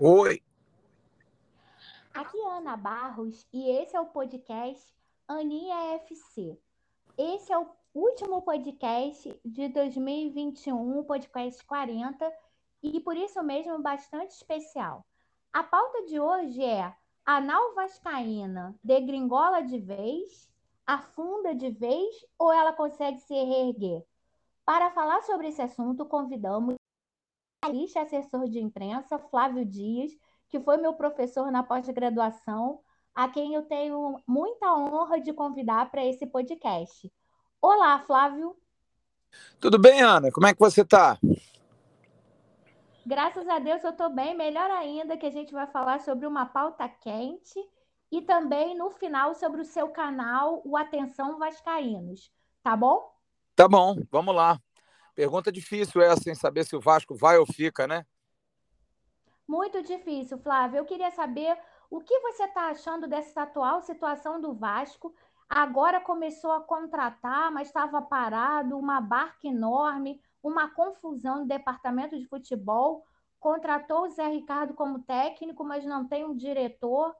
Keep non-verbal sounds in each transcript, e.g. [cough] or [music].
Oi. Aqui é Ana Barros e esse é o podcast Aninha FC. Esse é o último podcast de 2021, podcast 40, e por isso mesmo bastante especial. A pauta de hoje é a nau vascaína degringola de vez, afunda de vez ou ela consegue se reerguer? Para falar sobre esse assunto, convidamos o assessor de imprensa, Flávio Dias, que foi meu professor na pós-graduação, a quem eu tenho muita honra de convidar para esse podcast. Olá, Flávio. Tudo bem, Ana? Como é que você está? Graças a Deus eu estou bem, melhor ainda que a gente vai falar sobre uma pauta quente e também no final sobre o seu canal, o Atenção Vascaínos. Tá bom? Tá bom, vamos lá. Pergunta difícil essa, em saber se o Vasco vai ou fica, né? Muito difícil, Flávio. Eu queria saber o que você está achando dessa atual situação do Vasco. Agora começou a contratar, mas estava parado, uma barca enorme, uma confusão no departamento de futebol. Contratou o Zé Ricardo como técnico, mas não tem um diretor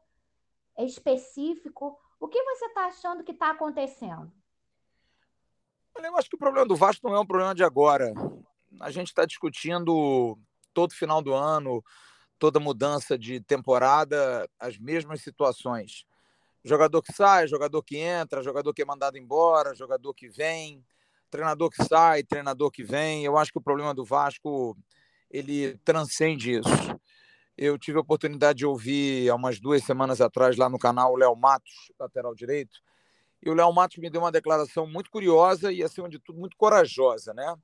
específico. O que você está achando que está acontecendo? Eu acho que o problema do Vasco não é um problema de agora. A gente está discutindo todo final do ano, toda mudança de temporada, as mesmas situações. Jogador que sai, jogador que entra, jogador que é mandado embora, jogador que vem treinador que sai, treinador que vem. Eu acho que o problema do Vasco ele transcende isso. Eu tive a oportunidade de ouvir há umas duas semanas atrás lá no canal o Léo Matos, lateral direito, e o Léo Matos me deu uma declaração muito curiosa e, acima de tudo, muito corajosa, né?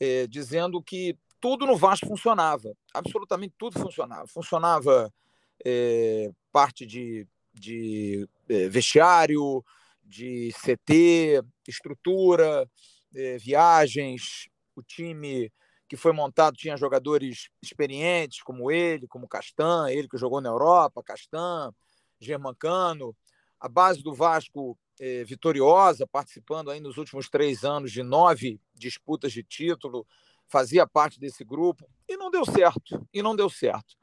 É, dizendo que tudo no Vasco funcionava, absolutamente tudo funcionava. Funcionava é, parte de, de é, vestiário, de CT, estrutura, eh, viagens. O time que foi montado tinha jogadores experientes, como ele, como Castan, ele que jogou na Europa, Castan, Germancano. A base do Vasco eh, vitoriosa, participando aí nos últimos três anos de nove disputas de título, fazia parte desse grupo e não deu certo. E não deu certo.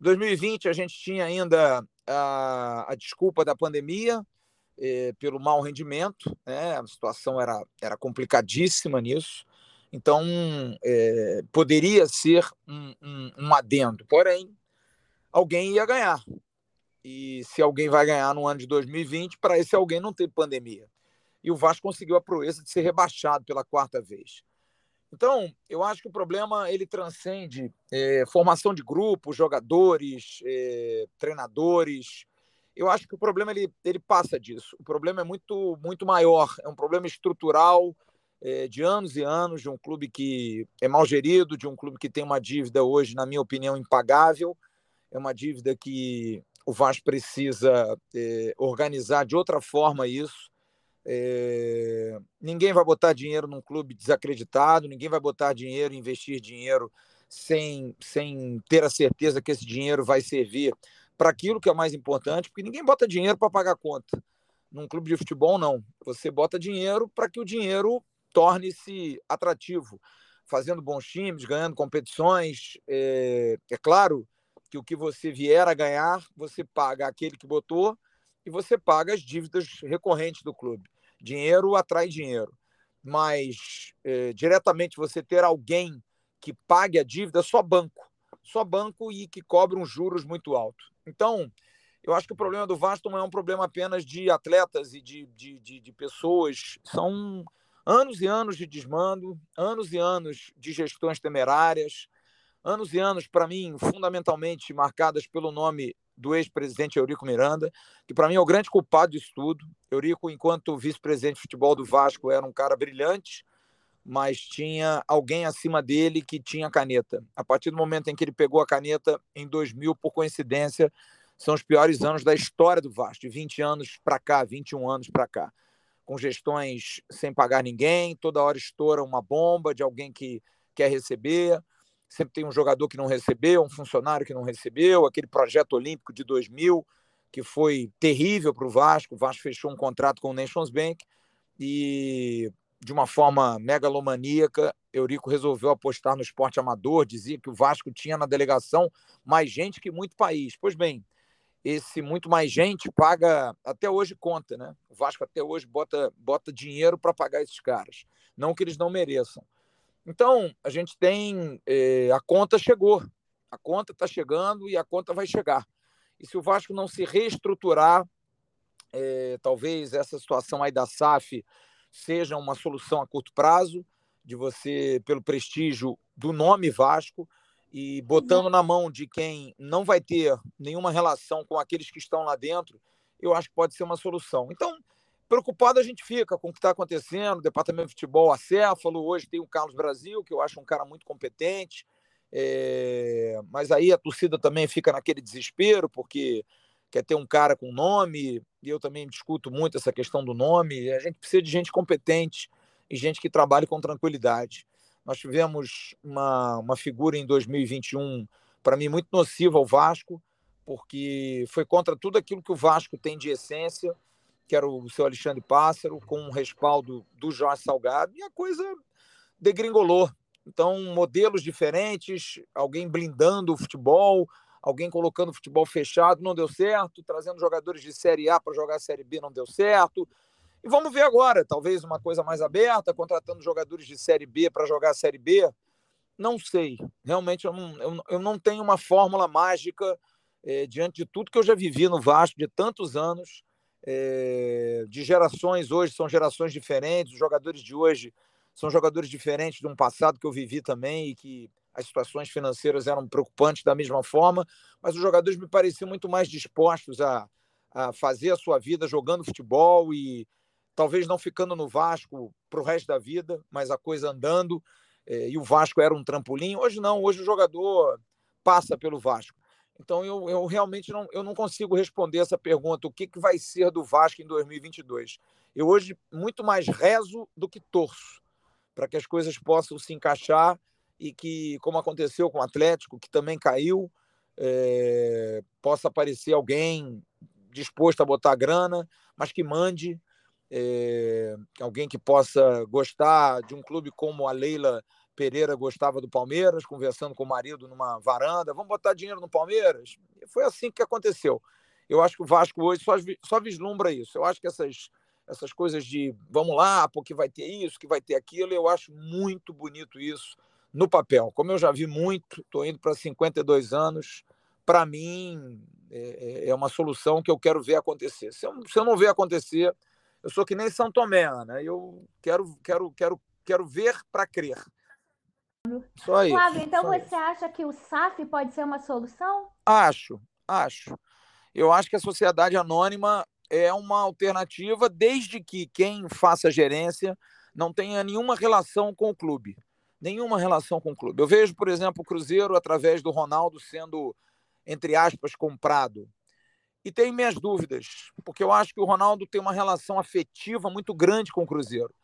Em 2020 a gente tinha ainda a, a desculpa da pandemia, eh, pelo mau rendimento, né? a situação era, era complicadíssima nisso, então eh, poderia ser um, um, um adendo, porém, alguém ia ganhar. E se alguém vai ganhar no ano de 2020, para esse alguém não tem pandemia. E o Vasco conseguiu a proeza de ser rebaixado pela quarta vez. Então, eu acho que o problema ele transcende é, formação de grupos, jogadores, é, treinadores, eu acho que o problema ele, ele passa disso. O problema é muito, muito maior, é um problema estrutural é, de anos e anos, de um clube que é mal gerido, de um clube que tem uma dívida hoje, na minha opinião, impagável. É uma dívida que o Vasco precisa é, organizar de outra forma isso. É, ninguém vai botar dinheiro num clube desacreditado, ninguém vai botar dinheiro, investir dinheiro sem, sem ter a certeza que esse dinheiro vai servir para aquilo que é mais importante, porque ninguém bota dinheiro para pagar conta. Num clube de futebol, não. Você bota dinheiro para que o dinheiro torne-se atrativo, fazendo bons times, ganhando competições. É, é claro que o que você vier a ganhar, você paga aquele que botou e você paga as dívidas recorrentes do clube. Dinheiro atrai dinheiro. Mas é, diretamente você ter alguém que pague a dívida, só banco. Só banco e que cobre um juros muito alto. Então, eu acho que o problema do Vasco não é um problema apenas de atletas e de, de, de, de pessoas. São anos e anos de desmando, anos e anos de gestões temerárias, anos e anos, para mim, fundamentalmente marcadas pelo nome do ex-presidente Eurico Miranda, que para mim é o grande culpado disso tudo. Eurico, enquanto vice-presidente de futebol do Vasco, era um cara brilhante, mas tinha alguém acima dele que tinha caneta. A partir do momento em que ele pegou a caneta em 2000, por coincidência, são os piores anos da história do Vasco, de 20 anos para cá, 21 anos para cá, com gestões sem pagar ninguém, toda hora estoura uma bomba de alguém que quer receber, sempre tem um jogador que não recebeu, um funcionário que não recebeu, aquele projeto olímpico de 2000 que foi terrível para o Vasco, o Vasco fechou um contrato com o Nations Bank e de uma forma megalomaníaca, Eurico resolveu apostar no esporte amador, dizia que o Vasco tinha na delegação mais gente que muito país. Pois bem, esse muito mais gente paga até hoje conta, né? O Vasco até hoje bota, bota dinheiro para pagar esses caras, não que eles não mereçam. Então a gente tem eh, a conta chegou, a conta está chegando e a conta vai chegar. E se o Vasco não se reestruturar, eh, talvez essa situação aí da SAF seja uma solução a curto prazo, de você, pelo prestígio do nome Vasco, e botando na mão de quem não vai ter nenhuma relação com aqueles que estão lá dentro, eu acho que pode ser uma solução. Então, preocupado a gente fica com o que está acontecendo, o departamento de futebol acéfalo, hoje tem o Carlos Brasil, que eu acho um cara muito competente, é... mas aí a torcida também fica naquele desespero, porque quer ter um cara com nome, e eu também discuto muito essa questão do nome. A gente precisa de gente competente e gente que trabalhe com tranquilidade. Nós tivemos uma, uma figura em 2021, para mim, muito nociva ao Vasco, porque foi contra tudo aquilo que o Vasco tem de essência, que era o seu Alexandre Pássaro, com um respaldo do Jorge Salgado, e a coisa degringolou. Então, modelos diferentes, alguém blindando o futebol, alguém colocando o futebol fechado, não deu certo, trazendo jogadores de Série A para jogar Série B, não deu certo. E vamos ver agora, talvez uma coisa mais aberta, contratando jogadores de Série B para jogar Série B. Não sei. Realmente eu não, eu, eu não tenho uma fórmula mágica eh, diante de tudo que eu já vivi no Vasco de tantos anos, eh, de gerações hoje são gerações diferentes, os jogadores de hoje são jogadores diferentes de um passado que eu vivi também e que as situações financeiras eram preocupantes da mesma forma, mas os jogadores me pareciam muito mais dispostos a, a fazer a sua vida jogando futebol e talvez não ficando no Vasco para o resto da vida, mas a coisa andando. É, e o Vasco era um trampolim. Hoje não, hoje o jogador passa pelo Vasco. Então eu, eu realmente não, eu não consigo responder essa pergunta: o que, que vai ser do Vasco em 2022? Eu hoje muito mais rezo do que torço para que as coisas possam se encaixar e que, como aconteceu com o Atlético, que também caiu, é, possa aparecer alguém disposto a botar grana, mas que mande, é, alguém que possa gostar de um clube como a Leila Pereira gostava do Palmeiras, conversando com o marido numa varanda, vamos botar dinheiro no Palmeiras? Foi assim que aconteceu. Eu acho que o Vasco hoje só, só vislumbra isso. Eu acho que essas, essas coisas de vamos lá, porque vai ter isso, que vai ter aquilo, eu acho muito bonito isso no papel. Como eu já vi muito, estou indo para 52 anos, para mim é, é, é, uma solução que eu quero ver acontecer. Se eu, se eu não ver acontecer, eu sou que nem São Tomé, né? Eu quero, quero, quero, quero ver para crer. Só isso. Flávio, então você isso. acha que o SAF pode ser uma solução? Acho, acho. Eu acho que a sociedade anônima é uma alternativa, desde que quem faça gerência não tenha nenhuma relação com o clube nenhuma relação com o clube. Eu vejo, por exemplo, o Cruzeiro, através do Ronaldo, sendo, entre aspas, comprado. E tenho minhas dúvidas, porque eu acho que o Ronaldo tem uma relação afetiva muito grande com o Cruzeiro.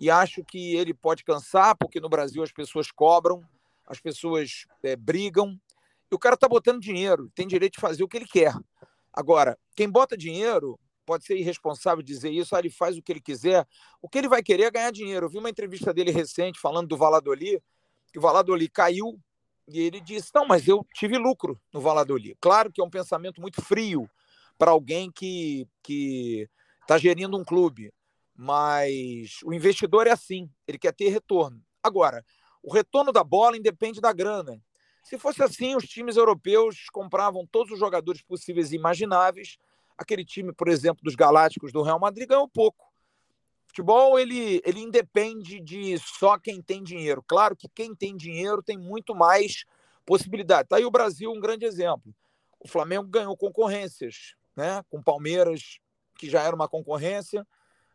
E acho que ele pode cansar, porque no Brasil as pessoas cobram, as pessoas é, brigam, e o cara está botando dinheiro, tem direito de fazer o que ele quer. Agora, quem bota dinheiro pode ser irresponsável dizer isso, ah, ele faz o que ele quiser. O que ele vai querer é ganhar dinheiro. Eu vi uma entrevista dele recente falando do Valladolid, que o Valladolid caiu e ele disse: Não, mas eu tive lucro no Valladolid. Claro que é um pensamento muito frio para alguém que está gerindo um clube, mas o investidor é assim, ele quer ter retorno. Agora, o retorno da bola independe da grana. Se fosse assim, os times europeus compravam todos os jogadores possíveis e imagináveis Aquele time, por exemplo, dos Galácticos do Real Madrid ganhou pouco. Futebol, ele, ele independe de só quem tem dinheiro. Claro que quem tem dinheiro tem muito mais possibilidade. Está aí o Brasil, um grande exemplo. O Flamengo ganhou concorrências, né? com Palmeiras, que já era uma concorrência,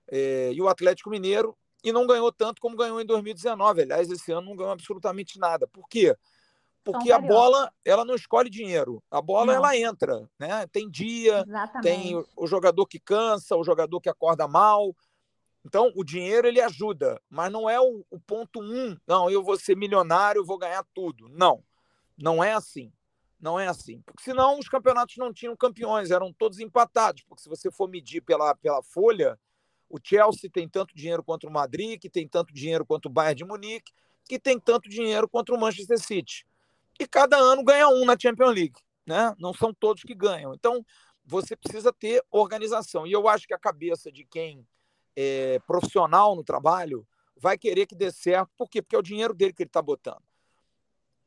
é, e o Atlético Mineiro, e não ganhou tanto como ganhou em 2019. Aliás, esse ano não ganhou absolutamente nada. Por quê? porque a bola ela não escolhe dinheiro. A bola não. ela entra, né? Tem dia, Exatamente. tem o jogador que cansa, o jogador que acorda mal. Então o dinheiro ele ajuda, mas não é o, o ponto um. Não, eu vou ser milionário, vou ganhar tudo. Não, não é assim. Não é assim. Porque senão os campeonatos não tinham campeões, eram todos empatados. Porque se você for medir pela, pela folha, O Chelsea tem tanto dinheiro quanto o Madrid, que tem tanto dinheiro quanto o Bayern de Munique, que tem tanto dinheiro quanto o Manchester City. E cada ano ganha um na Champions League, né? Não são todos que ganham. Então, você precisa ter organização. E eu acho que a cabeça de quem é profissional no trabalho vai querer que dê certo. Por quê? Porque é o dinheiro dele que ele está botando.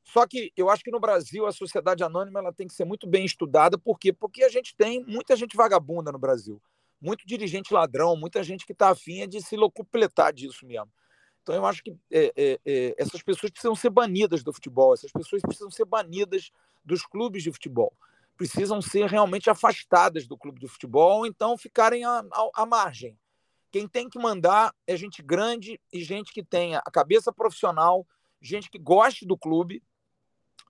Só que eu acho que no Brasil a sociedade anônima ela tem que ser muito bem estudada. Por quê? Porque a gente tem muita gente vagabunda no Brasil. Muito dirigente ladrão, muita gente que está afim de se locupletar disso mesmo. Então eu acho que é, é, é, essas pessoas precisam ser banidas do futebol, essas pessoas precisam ser banidas dos clubes de futebol. Precisam ser realmente afastadas do clube de futebol, ou então ficarem à, à, à margem. Quem tem que mandar é gente grande e gente que tenha a cabeça profissional, gente que goste do clube,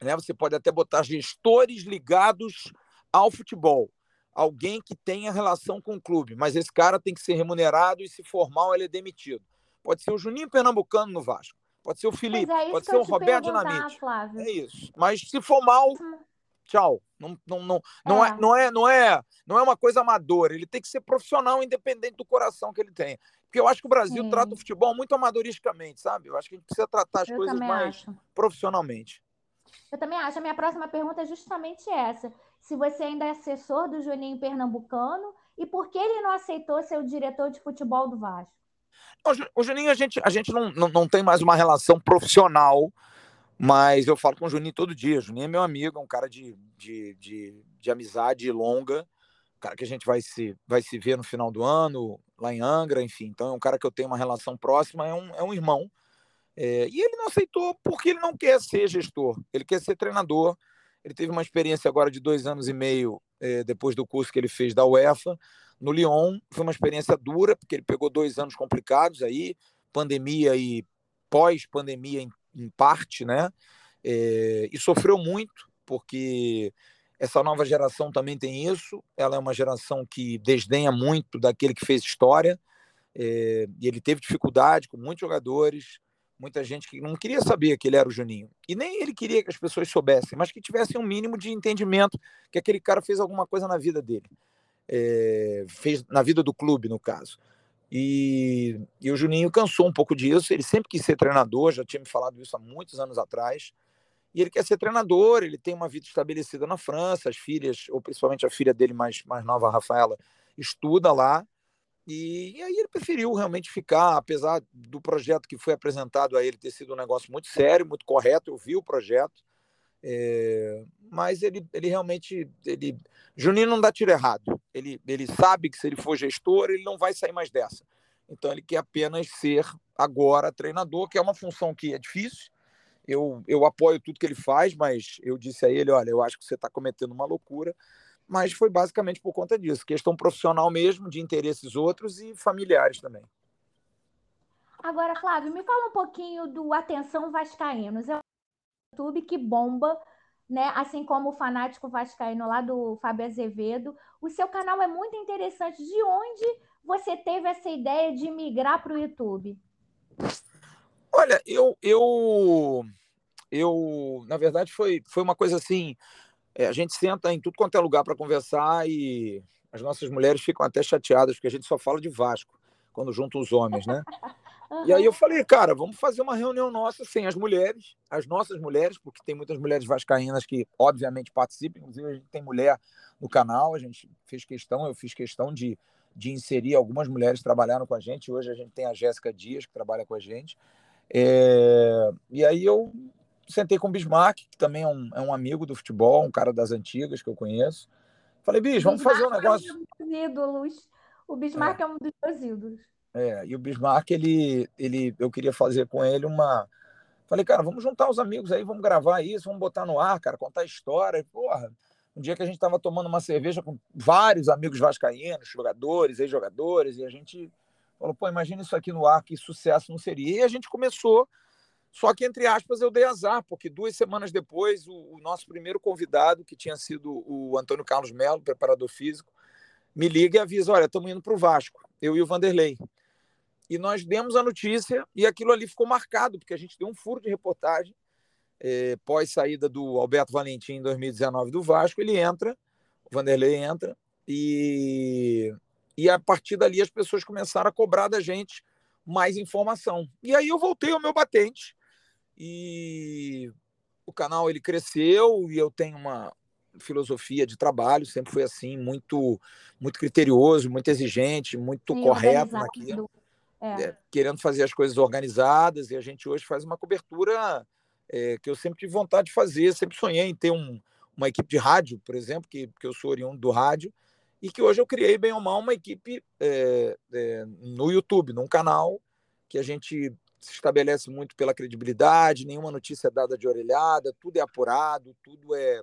né? Você pode até botar gestores ligados ao futebol, alguém que tenha relação com o clube, mas esse cara tem que ser remunerado e se formal ele é demitido. Pode ser o Juninho Pernambucano no Vasco, pode ser o Felipe, é pode ser o Roberto Dinamite. Flávio. É isso. Mas se for mal, hum. tchau. Não, não, não, não, é. é. não, é, não, é, não é uma coisa amadora. Ele tem que ser profissional, independente do coração que ele tem. Porque eu acho que o Brasil Sim. trata o futebol muito amadoristicamente, sabe? Eu acho que a gente precisa tratar as eu coisas mais acho. profissionalmente. Eu também acho. A minha próxima pergunta é justamente essa. Se você ainda é assessor do Juninho Pernambucano e por que ele não aceitou ser o diretor de futebol do Vasco? O Juninho, a gente, a gente não, não, não tem mais uma relação profissional, mas eu falo com o Juninho todo dia. O Juninho é meu amigo, é um cara de, de, de, de amizade longa, um cara que a gente vai se, vai se ver no final do ano, lá em Angra, enfim. Então é um cara que eu tenho uma relação próxima, é um, é um irmão. É, e ele não aceitou porque ele não quer ser gestor, ele quer ser treinador. Ele teve uma experiência agora de dois anos e meio é, depois do curso que ele fez da UEFA no Lyon. Foi uma experiência dura, porque ele pegou dois anos complicados aí, pandemia e pós-pandemia em, em, parte, né? É, e sofreu muito, porque essa nova geração também tem isso. Ela é uma geração que desdenha muito daquele que fez história. É, e ele teve dificuldade com muitos jogadores muita gente que não queria saber que ele era o Juninho. E nem ele queria que as pessoas soubessem, mas que tivessem um mínimo de entendimento que aquele cara fez alguma coisa na vida dele. É, fez na vida do clube, no caso. E, e, o Juninho cansou um pouco disso. Ele sempre quis ser treinador, já tinha me falado isso há muitos anos atrás. E ele quer ser treinador, ele tem uma vida estabelecida na França, as filhas, ou principalmente a filha dele mais, mais nova, a Rafaela, estuda lá. E, e, aí ele preferiu realmente ficar, apesar do projeto que foi apresentado a ele ter sido um negócio muito sério, muito correto, eu vi o projeto, é, mas ele, ele realmente, ele, Juninho não dá tiro errado, ele, ele sabe que se ele for gestor, ele não vai sair mais dessa. Então ele quer apenas ser agora treinador, que é uma função que é difícil, eu, eu apoio tudo que ele faz, mas eu disse a ele, olha, eu acho que você está cometendo uma loucura, mas foi basicamente por conta disso, questão profissional mesmo, de interesses outros e familiares também. Agora, Flávio, me fala um pouquinho do Atenção Vascaínos. É um YouTube que bomba, né? Assim como o fanático vascaíno lá do Fábio Azevedo. O seu canal é muito interessante. De onde você teve essa ideia de migrar para o YouTube? Olha, eu, eu, eu, na verdade, foi, foi uma coisa assim é, a gente senta em tudo quanto é lugar para conversar e as nossas mulheres ficam até chateadas, porque a gente só fala de Vasco quando junta os homens, né? Uhum. [laughs] E aí eu falei, cara, vamos fazer uma reunião nossa sem as mulheres, as nossas mulheres, porque tem muitas mulheres vascaínas que, obviamente, participam. Inclusive, a gente tem mulher no canal, a gente fez questão, eu fiz questão de, de inserir algumas mulheres que trabalharam com a gente. Hoje a gente tem a Jéssica Dias, que trabalha com a gente. É... E aí eu sentei com o Bismarck, que também é um, é um amigo do futebol, um cara das antigas que eu conheço. Falei, Bis, vamos fazer um negócio. É um dos ídolos. O Bismarck é. é. um dos meus ídolos. É, e o Bismarck, ele, ele, eu queria fazer com ele uma. Falei, cara, vamos juntar os amigos aí, vamos gravar isso, vamos botar no ar, cara, contar história. Porra, um dia que a gente estava tomando uma cerveja com vários amigos vascaínos, jogadores, ex-jogadores, e a gente falou, pô, imagina isso aqui no ar, que sucesso não seria. E a gente começou só que, entre aspas, eu dei azar, porque duas semanas depois, o, o nosso primeiro convidado, que tinha sido o Antônio Carlos Melo, preparador físico, me liga e avisa: olha, estamos indo para o Vasco, eu e o Vanderlei. E nós demos a notícia e aquilo ali ficou marcado, porque a gente deu um furo de reportagem é, pós saída do Alberto Valentim em 2019 do Vasco. Ele entra, o Vanderlei entra, e, E a partir dali as pessoas começaram a cobrar da gente mais informação. E aí eu voltei ao meu batente e o canal ele cresceu e eu tenho uma filosofia de trabalho, sempre foi assim, muito muito criterioso, muito exigente, muito correto naquilo. É. É, querendo fazer as coisas organizadas, e a gente hoje faz uma cobertura é, que eu sempre tive vontade de fazer, sempre sonhei em ter um, uma equipe de rádio, por exemplo, que, que eu sou oriundo do rádio, e que hoje eu criei, bem ou mal, uma equipe é, é, no YouTube, num canal que a gente se estabelece muito pela credibilidade, nenhuma notícia é dada de orelhada, tudo é apurado, tudo é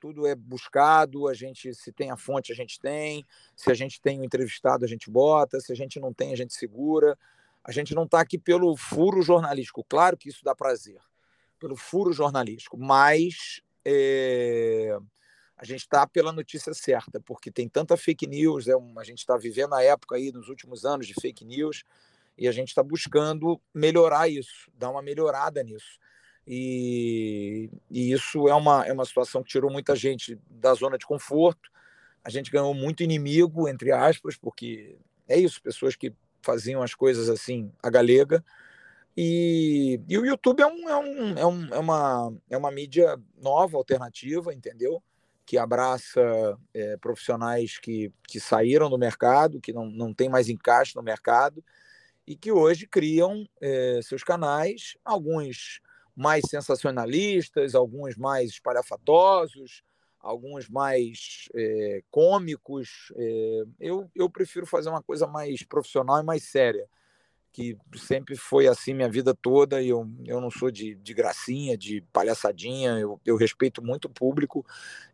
tudo é buscado, a gente se tem a fonte, a gente tem, se a gente tem o um entrevistado, a gente bota, se a gente não tem, a gente segura. A gente não está aqui pelo furo jornalístico, claro que isso dá prazer, pelo furo jornalístico, mas é, a gente está pela notícia certa, porque tem tanta fake news, é um, a gente está vivendo a época aí nos últimos anos de fake news, e a gente está buscando melhorar isso, dar uma melhorada nisso. E, e, isso é uma, é uma situação que tirou muita gente da zona de conforto. A gente ganhou muito inimigo, entre aspas, porque é isso, pessoas que faziam as coisas assim, a galega. E, e o YouTube é, um, é, um, é, um, é, uma, é uma mídia nova, alternativa, entendeu? Que abraça é, profissionais que, que saíram do mercado, que não, não tem mais encaixe no mercado, e que hoje criam é, seus canais, alguns mais sensacionalistas, alguns mais espalhafatosos, alguns mais é, cômicos. É, eu, eu prefiro fazer uma coisa mais profissional e mais séria, que sempre foi assim minha vida toda. E eu, eu não sou de, de gracinha, de palhaçadinha, eu, eu respeito muito o público,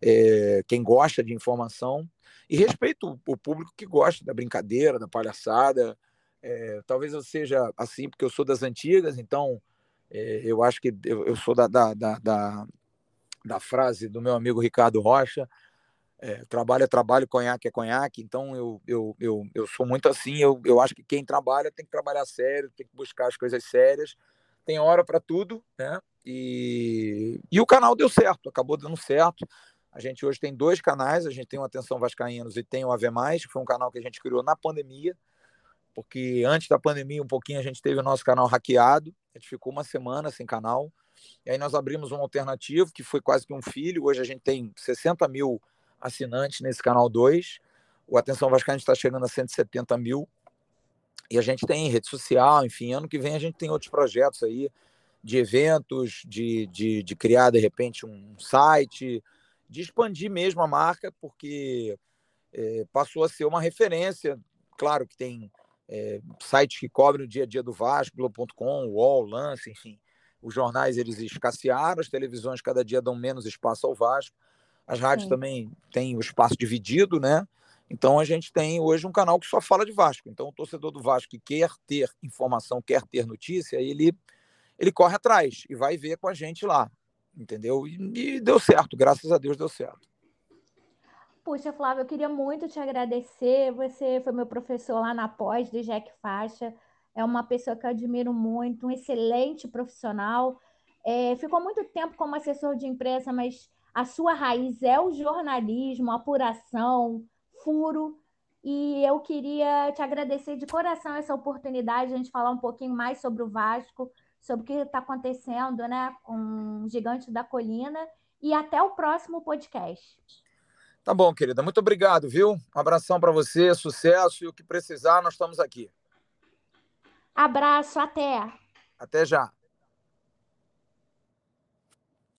é, quem gosta de informação, e respeito o público que gosta da brincadeira, da palhaçada. Talvez eu seja assim porque eu sou das antigas, então é, eu acho que eu, eu sou da, da, da, da, da frase do meu amigo Ricardo Rocha, é, trabalho é trabalho, conhaque é conhaque, então eu, eu, eu, eu sou muito assim, eu, eu acho que quem trabalha tem que trabalhar sério, tem que buscar as coisas sérias, tem hora para tudo, né? E, e o canal deu certo, acabou dando certo. A gente hoje tem dois canais, a gente tem o Atenção Vascaínos e tem o Ave Mais, que foi um canal que a gente criou na pandemia, porque antes da pandemia, um pouquinho, a gente teve o nosso canal hackeado, a gente ficou uma semana sem canal, e aí nós abrimos um alternativo, que foi quase que um filho, hoje a gente tem 60 mil assinantes nesse canal 2, o Atenção Vascaína está chegando a 170 mil, e a gente tem rede social, enfim, ano que vem a gente tem outros projetos aí, de eventos, de, de, de criar, de repente, um site, de expandir mesmo a marca, porque é, passou a ser uma referência, claro que tem é, sites que cobrem o dia a dia do Vasco, Globo.com, UOL, Lance, enfim. Os jornais eles escassearam, as televisões cada dia dão menos espaço ao Vasco, as rádios Sim. também têm o espaço dividido, né? Então a gente tem hoje um canal que só fala de Vasco. Então o torcedor do Vasco que quer ter informação, quer ter notícia, ele ele corre atrás e vai ver com a gente lá, entendeu? E, e deu certo, graças a Deus deu certo. Puxa, Flávio, eu queria muito te agradecer. Você foi meu professor lá na pós de Jack Faixa. É uma pessoa que eu admiro muito, um excelente profissional. É, ficou muito tempo como assessor de imprensa, mas a sua raiz é o jornalismo, apuração, furo. E eu queria te agradecer de coração essa oportunidade de a gente falar um pouquinho mais sobre o Vasco, sobre o que está acontecendo né, com o Gigante da Colina. E até o próximo podcast. Tá bom, querida. Muito obrigado, viu? Um abração para você, sucesso e o que precisar, nós estamos aqui. Abraço, até. Até já.